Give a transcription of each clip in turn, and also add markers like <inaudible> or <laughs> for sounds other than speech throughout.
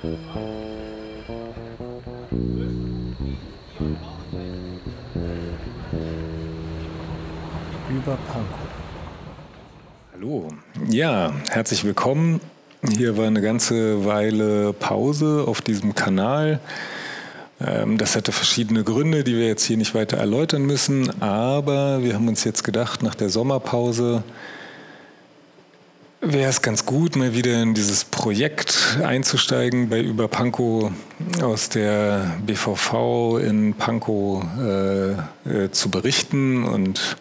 Über Pankow. Hallo, ja, herzlich willkommen. Hier war eine ganze Weile Pause auf diesem Kanal. Ähm, das hatte verschiedene Gründe, die wir jetzt hier nicht weiter erläutern müssen, aber wir haben uns jetzt gedacht, nach der Sommerpause wäre es ganz gut, mal wieder in dieses Projekt einzusteigen, bei über Pankow aus der BVV in Pankow äh, äh, zu berichten und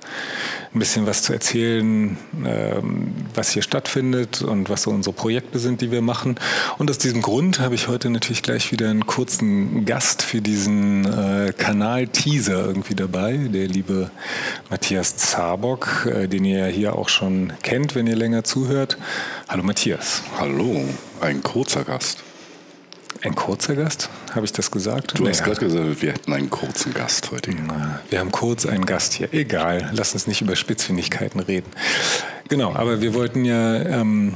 ein bisschen was zu erzählen, ähm, was hier stattfindet und was so unsere Projekte sind, die wir machen. Und aus diesem Grund habe ich heute natürlich gleich wieder einen kurzen Gast für diesen äh, Kanal Teaser irgendwie dabei, der liebe Matthias Zabock, äh, den ihr ja hier auch schon kennt, wenn ihr länger zuhört. Hallo Matthias. Hallo, ein kurzer Gast. Ein kurzer Gast? Habe ich das gesagt? Du naja. hast gerade gesagt, wir hätten einen kurzen Gast heute. Na, wir haben kurz einen Gast hier. Egal, lass uns nicht über Spitzfindigkeiten reden. Genau, aber wir wollten ja ähm,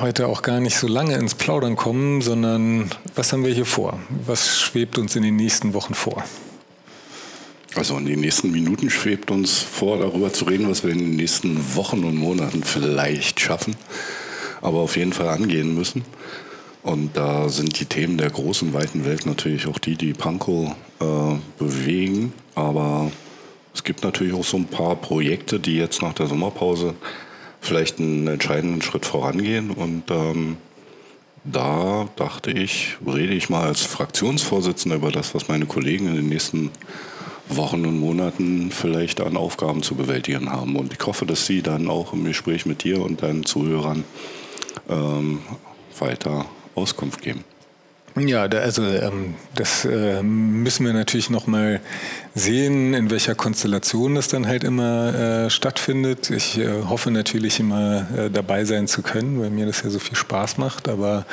heute auch gar nicht so lange ins Plaudern kommen, sondern was haben wir hier vor? Was schwebt uns in den nächsten Wochen vor? Also in den nächsten Minuten schwebt uns vor, darüber zu reden, was wir in den nächsten Wochen und Monaten vielleicht schaffen, aber auf jeden Fall angehen müssen. Und da sind die Themen der großen, weiten Welt natürlich auch die, die Pankow äh, bewegen. Aber es gibt natürlich auch so ein paar Projekte, die jetzt nach der Sommerpause vielleicht einen entscheidenden Schritt vorangehen. Und ähm, da dachte ich, rede ich mal als Fraktionsvorsitzender über das, was meine Kollegen in den nächsten Wochen und Monaten vielleicht an Aufgaben zu bewältigen haben. Und ich hoffe, dass Sie dann auch im Gespräch mit dir und deinen Zuhörern ähm, weiter Auskunft geben. Ja, da, also ähm, das äh, müssen wir natürlich noch mal sehen, in welcher Konstellation das dann halt immer äh, stattfindet. Ich äh, hoffe natürlich immer äh, dabei sein zu können, weil mir das ja so viel Spaß macht. Aber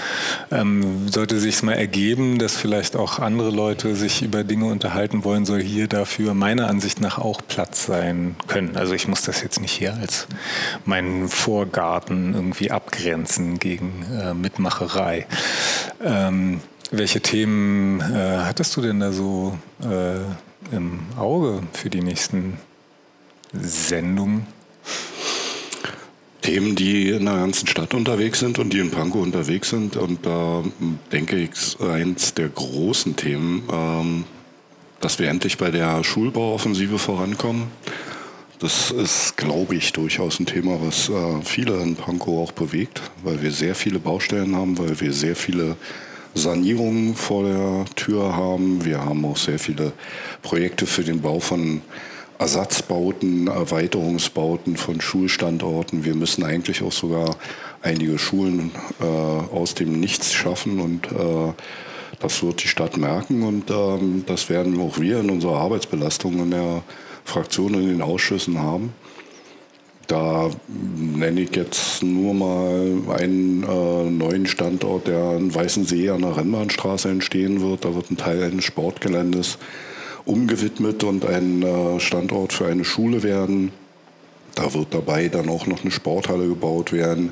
ähm, sollte sich mal ergeben, dass vielleicht auch andere Leute sich über Dinge unterhalten wollen, soll hier dafür meiner Ansicht nach auch Platz sein können. Also ich muss das jetzt nicht hier als meinen Vorgarten irgendwie abgrenzen gegen äh, Mitmacherei. Ähm, welche Themen äh, hattest du denn da so äh, im Auge für die nächsten Sendungen? Themen, die in der ganzen Stadt unterwegs sind und die in Pankow unterwegs sind. Und da denke ich, eins der großen Themen, ähm, dass wir endlich bei der Schulbauoffensive vorankommen. Das ist, glaube ich, durchaus ein Thema, was äh, viele in Pankow auch bewegt, weil wir sehr viele Baustellen haben, weil wir sehr viele Sanierungen vor der Tür haben. Wir haben auch sehr viele Projekte für den Bau von Ersatzbauten, Erweiterungsbauten von Schulstandorten. Wir müssen eigentlich auch sogar einige Schulen äh, aus dem Nichts schaffen und äh, das wird die Stadt merken und ähm, das werden auch wir in unserer Arbeitsbelastung in der Fraktion in den Ausschüssen haben. Da nenne ich jetzt nur mal einen äh, neuen Standort, der in Weißensee an der Rennbahnstraße entstehen wird. Da wird ein Teil eines Sportgeländes umgewidmet und ein äh, Standort für eine Schule werden. Da wird dabei dann auch noch eine Sporthalle gebaut werden.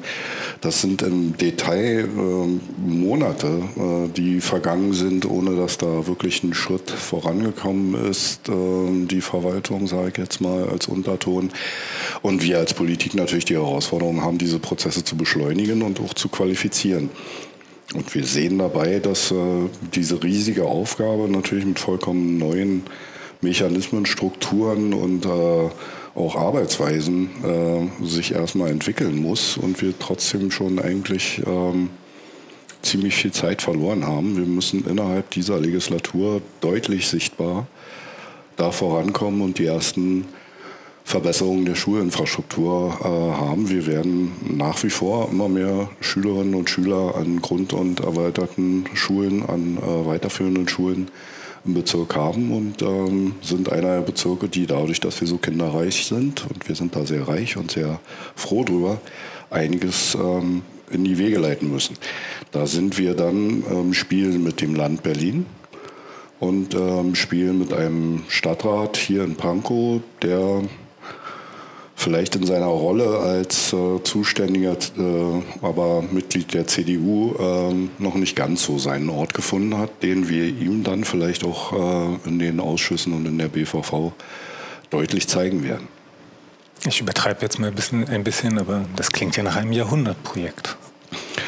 Das sind im Detail äh, Monate, äh, die vergangen sind, ohne dass da wirklich ein Schritt vorangekommen ist. Äh, die Verwaltung, sage ich jetzt mal als Unterton. Und wir als Politik natürlich die Herausforderung haben, diese Prozesse zu beschleunigen und auch zu qualifizieren. Und wir sehen dabei, dass äh, diese riesige Aufgabe natürlich mit vollkommen neuen Mechanismen, Strukturen und äh, auch Arbeitsweisen äh, sich erstmal entwickeln muss und wir trotzdem schon eigentlich ähm, ziemlich viel Zeit verloren haben. Wir müssen innerhalb dieser Legislatur deutlich sichtbar da vorankommen und die ersten Verbesserungen der Schulinfrastruktur äh, haben. Wir werden nach wie vor immer mehr Schülerinnen und Schüler an Grund- und erweiterten Schulen, an äh, weiterführenden Schulen im Bezirk haben und ähm, sind einer der Bezirke, die dadurch, dass wir so kinderreich sind und wir sind da sehr reich und sehr froh drüber, einiges ähm, in die Wege leiten müssen. Da sind wir dann ähm, spielen mit dem Land Berlin und ähm, spielen mit einem Stadtrat hier in Pankow, der vielleicht in seiner Rolle als äh, zuständiger, äh, aber Mitglied der CDU äh, noch nicht ganz so seinen Ort gefunden hat, den wir ihm dann vielleicht auch äh, in den Ausschüssen und in der BVV deutlich zeigen werden. Ich übertreibe jetzt mal ein bisschen, ein bisschen, aber das klingt ja nach einem Jahrhundertprojekt.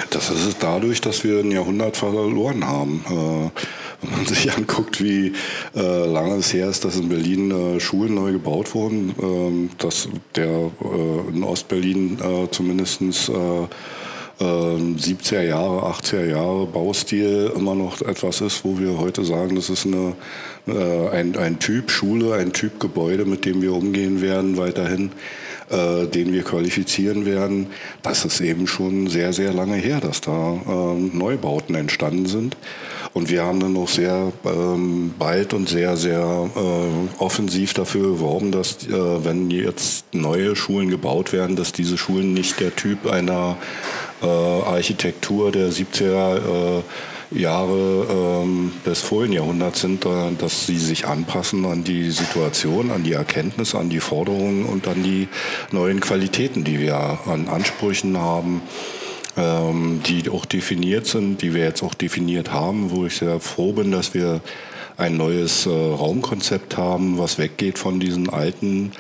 Das ist es dadurch, dass wir ein Jahrhundert verloren haben. <laughs> Wenn man sich anguckt, wie äh, lange es her ist, dass in Berlin äh, Schulen neu gebaut wurden, ähm, dass der äh, in Ostberlin äh, zumindest 70er äh, Jahre, 80er Jahre Baustil immer noch etwas ist, wo wir heute sagen, das ist eine, äh, ein, ein Typ Schule, ein Typ Gebäude, mit dem wir umgehen werden weiterhin äh, den wir qualifizieren werden, das ist eben schon sehr, sehr lange her, dass da äh, Neubauten entstanden sind. Und wir haben dann noch sehr ähm, bald und sehr, sehr äh, offensiv dafür geworben, dass äh, wenn jetzt neue Schulen gebaut werden, dass diese Schulen nicht der Typ einer äh, Architektur der 70er äh, Jahre ähm, des vorigen Jahrhunderts sind, dass sie sich anpassen an die Situation, an die Erkenntnisse, an die Forderungen und an die neuen Qualitäten, die wir an Ansprüchen haben, ähm, die auch definiert sind, die wir jetzt auch definiert haben, wo ich sehr froh bin, dass wir ein neues äh, Raumkonzept haben, was weggeht von diesen alten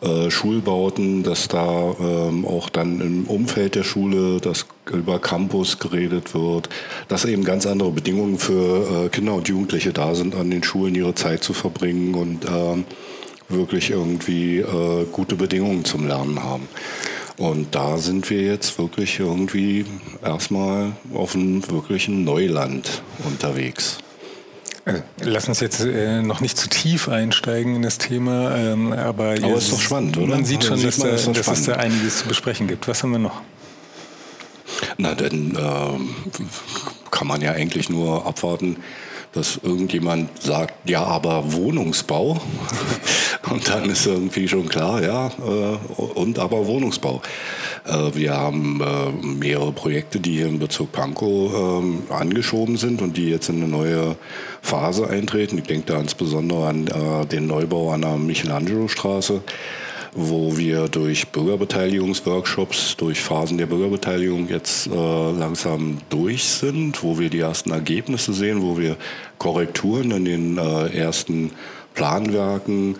äh, Schulbauten, dass da ähm, auch dann im Umfeld der Schule, dass über Campus geredet wird, dass eben ganz andere Bedingungen für äh, Kinder und Jugendliche da sind, an den Schulen ihre Zeit zu verbringen und ähm, wirklich irgendwie äh, gute Bedingungen zum Lernen haben. Und da sind wir jetzt wirklich irgendwie erstmal auf einem wirklichen Neuland unterwegs. Äh, lass uns jetzt äh, noch nicht zu tief einsteigen in das Thema, ähm, aber, aber ist doch spannend, oder? Man sieht schon, dass, man, da, dass es da einiges zu besprechen gibt. Was haben wir noch? Na, dann äh, kann man ja eigentlich nur abwarten, dass irgendjemand sagt, ja, aber Wohnungsbau. <laughs> und dann ist irgendwie schon klar, ja, äh, und aber Wohnungsbau. Äh, wir haben äh, mehrere Projekte, die hier im Bezirk Pankow ähm, angeschoben sind und die jetzt in eine neue Phase eintreten. Ich denke da insbesondere an den Neubau an der Michelangelo-Straße wo wir durch Bürgerbeteiligungsworkshops, durch Phasen der Bürgerbeteiligung jetzt äh, langsam durch sind, wo wir die ersten Ergebnisse sehen, wo wir Korrekturen in den äh, ersten Planwerken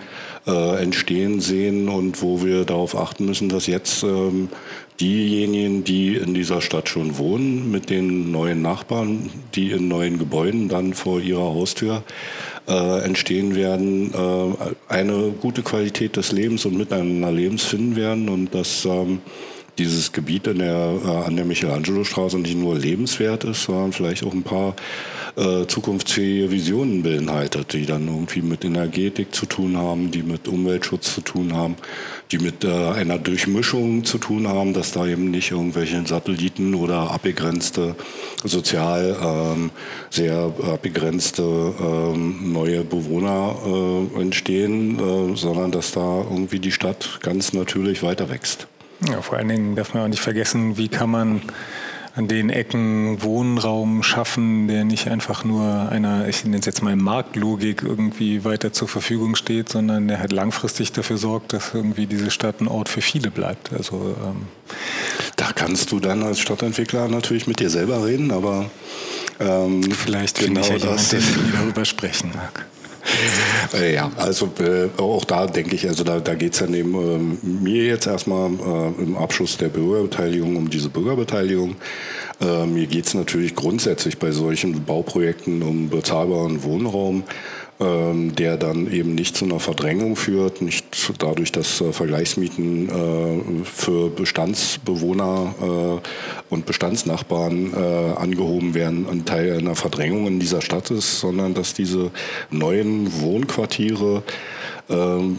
äh, entstehen sehen und wo wir darauf achten müssen, dass jetzt ähm, diejenigen, die in dieser Stadt schon wohnen, mit den neuen Nachbarn, die in neuen Gebäuden dann vor ihrer Haustür äh, entstehen werden, äh, eine gute Qualität des Lebens und miteinander Lebens finden werden und dass ähm, dieses Gebiet in der, äh, an der Michelangelo-Straße nicht nur lebenswert ist, sondern vielleicht auch ein paar äh, zukunftsfähige Visionen beinhaltet, die dann irgendwie mit Energetik zu tun haben, die mit Umweltschutz zu tun haben, die mit äh, einer Durchmischung zu tun haben, dass da eben nicht irgendwelche Satelliten oder abbegrenzte, sozial ähm, sehr abbegrenzte ähm, neue Bewohner äh, entstehen, äh, sondern dass da irgendwie die Stadt ganz natürlich weiter wächst. Ja, vor allen Dingen darf man auch nicht vergessen, wie kann man an den Ecken Wohnraum schaffen, der nicht einfach nur einer, ich nenne es jetzt mal Marktlogik irgendwie weiter zur Verfügung steht, sondern der halt langfristig dafür sorgt, dass irgendwie diese Stadt ein Ort für viele bleibt. Also ähm da kannst du dann als Stadtentwickler natürlich mit dir selber reden, aber ähm, vielleicht genau finde ich ja jemand, der mit <laughs> mir darüber sprechen mag. Äh, ja, also äh, auch da denke ich, also da, da geht es ja neben äh, mir jetzt erstmal äh, im Abschluss der Bürgerbeteiligung um diese Bürgerbeteiligung. Äh, mir geht es natürlich grundsätzlich bei solchen Bauprojekten um bezahlbaren Wohnraum ähm, der dann eben nicht zu einer Verdrängung führt, nicht dadurch, dass äh, Vergleichsmieten für Bestandsbewohner und Bestandsnachbarn äh, angehoben werden, ein Teil einer Verdrängung in dieser Stadt ist, sondern dass diese neuen Wohnquartiere ähm,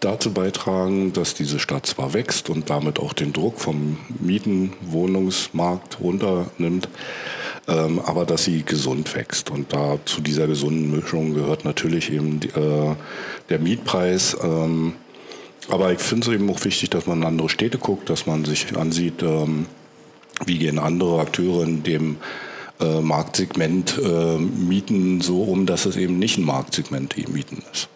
dazu beitragen, dass diese Stadt zwar wächst und damit auch den Druck vom Mieten-Wohnungsmarkt runternimmt, ähm, aber dass sie gesund wächst. Und da zu dieser gesunden Mischung gehört natürlich eben äh, der Mietpreis. Ähm, aber ich finde es eben auch wichtig, dass man in andere Städte guckt, dass man sich ansieht, ähm, wie gehen andere Akteure in dem äh, Marktsegment äh, Mieten so um, dass es eben nicht ein Marktsegment die Mieten ist.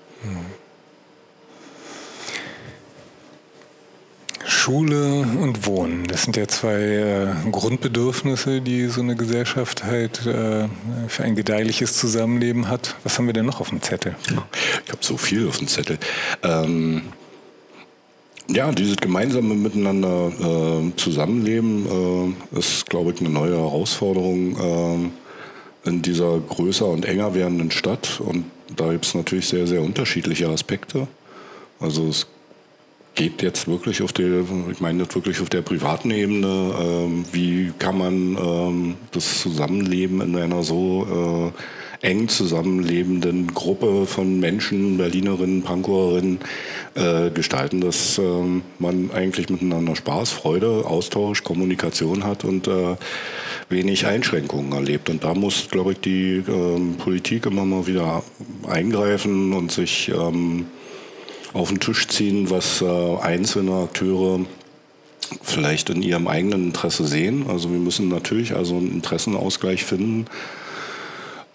Schule und Wohnen, das sind ja zwei äh, Grundbedürfnisse, die so eine Gesellschaft halt äh, für ein gedeihliches Zusammenleben hat. Was haben wir denn noch auf dem Zettel? Ich habe so viel auf dem Zettel. Ähm, ja, dieses gemeinsame Miteinander äh, Zusammenleben äh, ist, glaube ich, eine neue Herausforderung äh, in dieser größer und enger werdenden Stadt. Und da gibt es natürlich sehr, sehr unterschiedliche Aspekte. Also es geht jetzt wirklich auf der, ich meine das wirklich auf der privaten Ebene, ähm, wie kann man ähm, das Zusammenleben in einer so äh, eng zusammenlebenden Gruppe von Menschen, Berlinerinnen, Pankower,innen äh, gestalten, dass ähm, man eigentlich miteinander Spaß, Freude, Austausch, Kommunikation hat und äh, wenig Einschränkungen erlebt. Und da muss, glaube ich, die ähm, Politik immer mal wieder eingreifen und sich ähm, auf den Tisch ziehen, was äh, einzelne Akteure vielleicht in ihrem eigenen Interesse sehen. Also wir müssen natürlich also einen Interessenausgleich finden.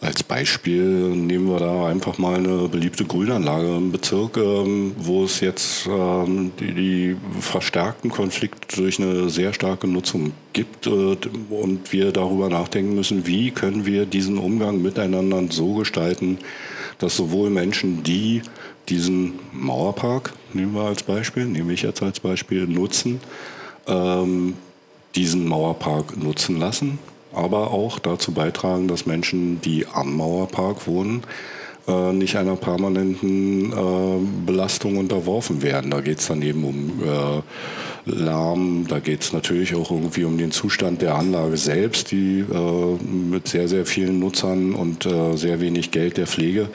Als Beispiel nehmen wir da einfach mal eine beliebte Grünanlage im Bezirk, ähm, wo es jetzt ähm, die, die, verstärkten Konflikte durch eine sehr starke Nutzung gibt äh, und wir darüber nachdenken müssen, wie können wir diesen Umgang miteinander so gestalten, dass sowohl Menschen, die diesen Mauerpark, nehmen wir als Beispiel, nehme ich jetzt als Beispiel, nutzen, ähm, diesen Mauerpark nutzen lassen, aber auch dazu beitragen, dass Menschen, die am Mauerpark wohnen, äh, nicht einer permanenten äh, Belastung unterworfen werden. Da geht es dann eben um äh, Lärm, da geht es natürlich auch irgendwie um den Zustand der Anlage selbst, die äh, mit sehr, sehr vielen Nutzern und äh, sehr wenig Geld der Pflege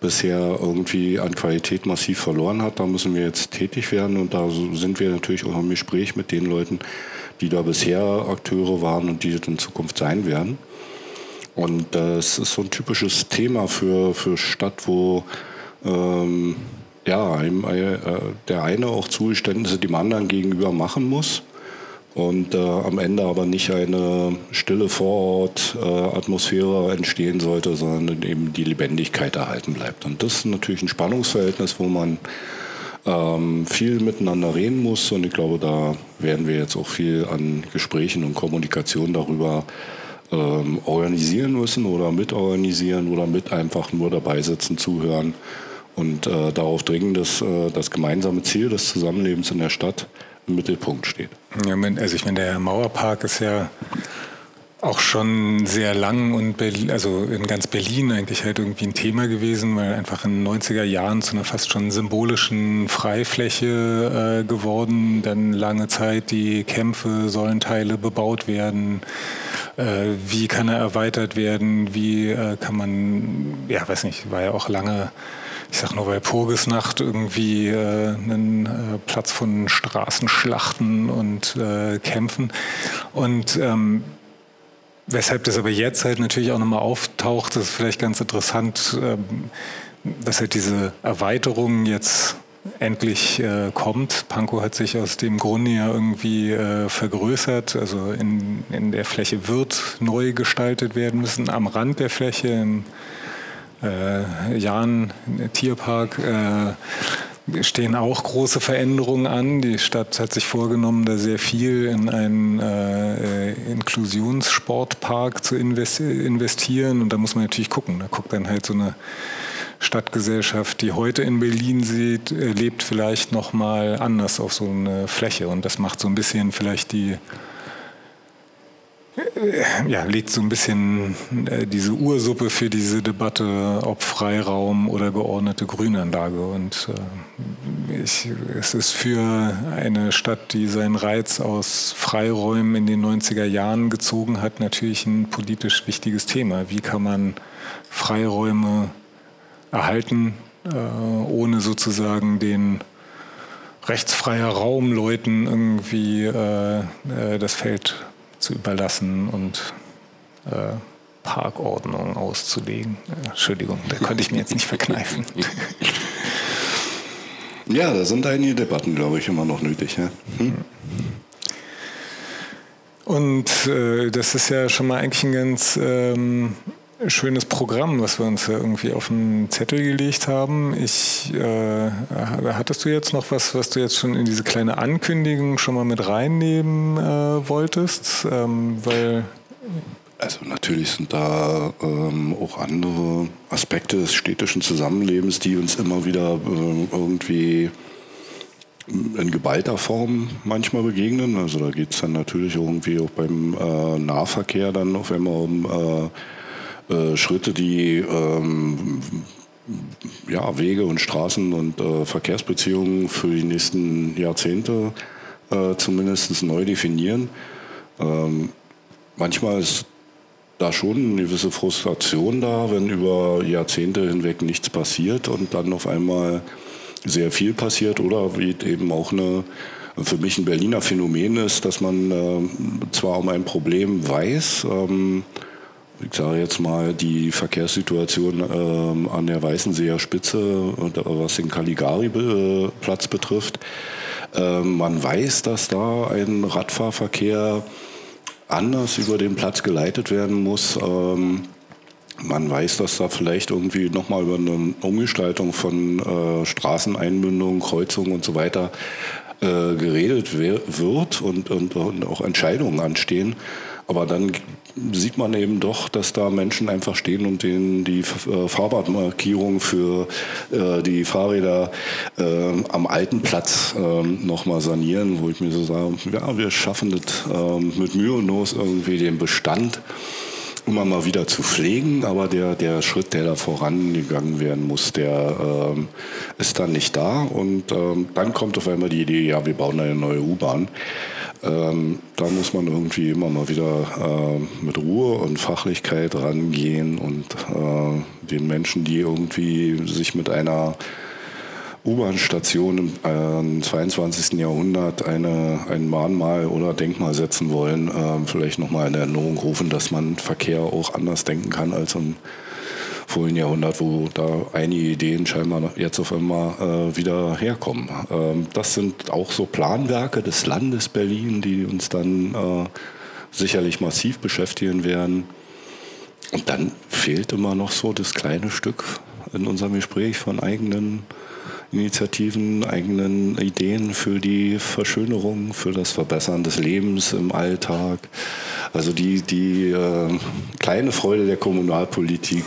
bisher irgendwie an Qualität massiv verloren hat. Da müssen wir jetzt tätig werden und da sind wir natürlich auch im Gespräch mit den Leuten, die da bisher Akteure waren und die in Zukunft sein werden. Und das ist so ein typisches Thema für, für Stadt, wo ähm, ja, äh, der eine auch Zugeständnisse dem anderen gegenüber machen muss und äh, am Ende aber nicht eine stille Vorort-Atmosphäre äh, entstehen sollte, sondern eben die Lebendigkeit erhalten bleibt. Und das ist natürlich ein Spannungsverhältnis, wo man ähm, viel miteinander reden muss und ich glaube, da werden wir jetzt auch viel an Gesprächen und Kommunikation darüber ähm, organisieren müssen oder mitorganisieren oder mit einfach nur dabei sitzen, zuhören und äh, darauf dringen, dass äh, das gemeinsame Ziel des Zusammenlebens in der Stadt im Mittelpunkt steht. Ja, also ich meine, der Mauerpark ist ja auch schon sehr lang und Berlin, also in ganz Berlin eigentlich halt irgendwie ein Thema gewesen, weil einfach in den 90er Jahren zu einer fast schon symbolischen Freifläche äh, geworden, dann lange Zeit die Kämpfe, sollen Teile bebaut werden, äh, wie kann er erweitert werden, wie äh, kann man, ja weiß nicht, war ja auch lange ich sag nur bei Purgesnacht irgendwie äh, einen äh, Platz von Straßenschlachten und äh, Kämpfen. Und ähm, Weshalb das aber jetzt halt natürlich auch nochmal auftaucht, das ist vielleicht ganz interessant, ähm, dass halt diese Erweiterung jetzt endlich äh, kommt. Pankow hat sich aus dem Grunde ja irgendwie äh, vergrößert. Also in, in der Fläche wird neu gestaltet werden müssen. Am Rand der Fläche im äh, Jahn Tierpark äh, stehen auch große Veränderungen an. Die Stadt hat sich vorgenommen, da sehr viel in einen äh, Inklusionssportpark zu investieren. Und da muss man natürlich gucken. Da guckt dann halt so eine Stadtgesellschaft, die heute in Berlin sieht, äh, lebt vielleicht noch mal anders auf so eine Fläche. Und das macht so ein bisschen vielleicht die <laughs> ja, legt so ein bisschen äh, diese Ursuppe für diese Debatte, ob Freiraum oder geordnete Grünanlage. Und äh, ich, es ist für eine Stadt, die seinen Reiz aus Freiräumen in den 90er Jahren gezogen hat, natürlich ein politisch wichtiges Thema. Wie kann man Freiräume erhalten, äh, ohne sozusagen den rechtsfreier Raum Leuten irgendwie das Feld zu überlassen und äh, Parkordnung auszulegen. Äh, Entschuldigung, da konnte ich mir jetzt nicht verkneifen. Ja, da sind einige Debatten, glaube ich, immer noch nötig. Ja? Hm? Und äh, das ist ja schon mal eigentlich ein ganz ähm, schönes Programm, was wir uns irgendwie auf den Zettel gelegt haben. Ich, äh, hattest du jetzt noch was, was du jetzt schon in diese kleine Ankündigung schon mal mit reinnehmen äh, wolltest? Ähm, weil also natürlich sind da ähm, auch andere Aspekte des städtischen Zusammenlebens, die uns immer wieder äh, irgendwie in geballter Form manchmal begegnen. Also da geht es dann natürlich irgendwie auch beim äh, Nahverkehr dann auf einmal um äh, Schritte, die ähm, ja, Wege und Straßen und äh, Verkehrsbeziehungen für die nächsten Jahrzehnte äh, zumindest neu definieren. Ähm, manchmal ist da schon eine gewisse Frustration da, wenn über Jahrzehnte hinweg nichts passiert und dann auf einmal sehr viel passiert oder wie eben auch eine für mich ein Berliner Phänomen ist, dass man äh, zwar um ein Problem weiß, ähm, ich sage jetzt mal, die Verkehrssituation ähm, an der Weißenseer Spitze, und, was den Caligari-Platz betrifft. Ähm, man weiß, dass da ein Radfahrverkehr anders über den Platz geleitet werden muss. Ähm, man weiß, dass da vielleicht irgendwie nochmal über eine Umgestaltung von äh, Straßeneinbindungen, Kreuzungen und so weiter äh, geredet wird und, und, und auch Entscheidungen anstehen. Aber dann sieht man eben doch, dass da Menschen einfach stehen und denen die äh, Fahrbahnmarkierung für äh, die Fahrräder äh, am alten Platz äh, nochmal sanieren, wo ich mir so sage, ja, wir schaffen das äh, mit Mühe und Not irgendwie den Bestand immer mal wieder zu pflegen, aber der, der Schritt, der da vorangegangen werden muss, der ähm, ist dann nicht da. Und ähm, dann kommt auf einmal die Idee, ja, wir bauen eine neue U-Bahn. Ähm, da muss man irgendwie immer mal wieder äh, mit Ruhe und Fachlichkeit rangehen und äh, den Menschen, die irgendwie sich mit einer U-Bahn-Station im äh, 22. Jahrhundert eine, ein Mahnmal oder Denkmal setzen wollen, äh, vielleicht nochmal in Erinnerung rufen, dass man Verkehr auch anders denken kann als im vorigen Jahrhundert, wo da einige Ideen scheinbar jetzt auf einmal äh, wieder herkommen. Ähm, das sind auch so Planwerke des Landes Berlin, die uns dann äh, sicherlich massiv beschäftigen werden. Und dann fehlt immer noch so das kleine Stück in unserem Gespräch von eigenen Initiativen, eigenen Ideen für die Verschönerung, für das Verbessern des Lebens im Alltag. Also die, die äh, kleine Freude der Kommunalpolitik,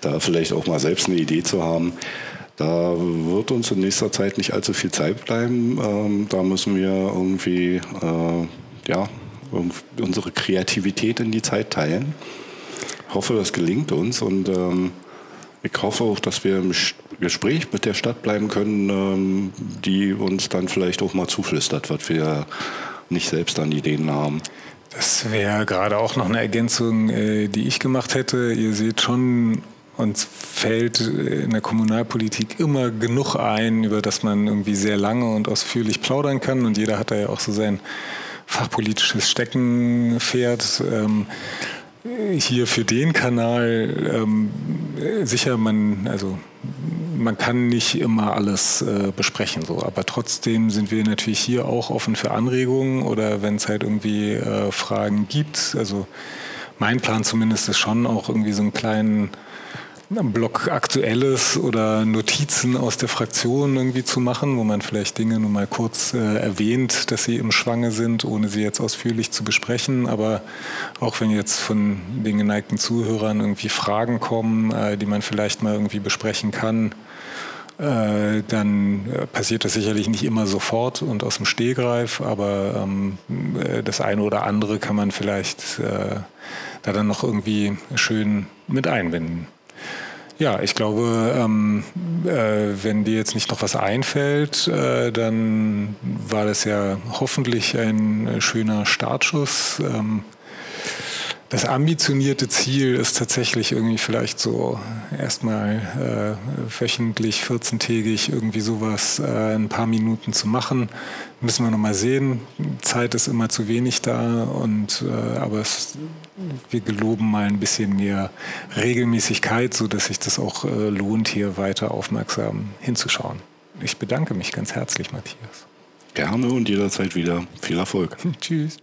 da vielleicht auch mal selbst eine Idee zu haben. Da wird uns in nächster Zeit nicht allzu viel Zeit bleiben. Ähm, da müssen wir irgendwie äh, ja, unsere Kreativität in die Zeit teilen. Ich hoffe, das gelingt uns und ähm, ich hoffe auch, dass wir im Gespräch mit der Stadt bleiben können, ähm, die uns dann vielleicht auch mal zuflüstert, was wir nicht selbst an Ideen haben. Das wäre gerade auch noch eine Ergänzung, äh, die ich gemacht hätte. Ihr seht schon, uns fällt in der Kommunalpolitik immer genug ein, über das man irgendwie sehr lange und ausführlich plaudern kann. Und jeder hat da ja auch so sein fachpolitisches Steckenpferd. Ähm, hier für den Kanal ähm, sicher man also man kann nicht immer alles äh, besprechen so aber trotzdem sind wir natürlich hier auch offen für Anregungen oder wenn es halt irgendwie äh, Fragen gibt also mein Plan zumindest ist schon auch irgendwie so einen kleinen Blog Aktuelles oder Notizen aus der Fraktion irgendwie zu machen, wo man vielleicht Dinge nur mal kurz äh, erwähnt, dass sie im Schwange sind, ohne sie jetzt ausführlich zu besprechen. Aber auch wenn jetzt von den geneigten Zuhörern irgendwie Fragen kommen, äh, die man vielleicht mal irgendwie besprechen kann, äh, dann äh, passiert das sicherlich nicht immer sofort und aus dem Stehgreif, aber ähm, äh, das eine oder andere kann man vielleicht äh, da dann noch irgendwie schön mit einbinden. Ja, ich glaube, ähm, äh, wenn dir jetzt nicht noch was einfällt, äh, dann war das ja hoffentlich ein schöner Startschuss. Ähm, das ambitionierte Ziel ist tatsächlich irgendwie vielleicht so erstmal äh, wöchentlich, 14-tägig irgendwie sowas äh, ein paar Minuten zu machen. Müssen wir nochmal sehen. Zeit ist immer zu wenig da und äh, aber es, wir geloben mal ein bisschen mehr Regelmäßigkeit, sodass sich das auch äh, lohnt, hier weiter aufmerksam hinzuschauen. Ich bedanke mich ganz herzlich, Matthias. Gerne und jederzeit wieder. Viel Erfolg. <laughs> Tschüss.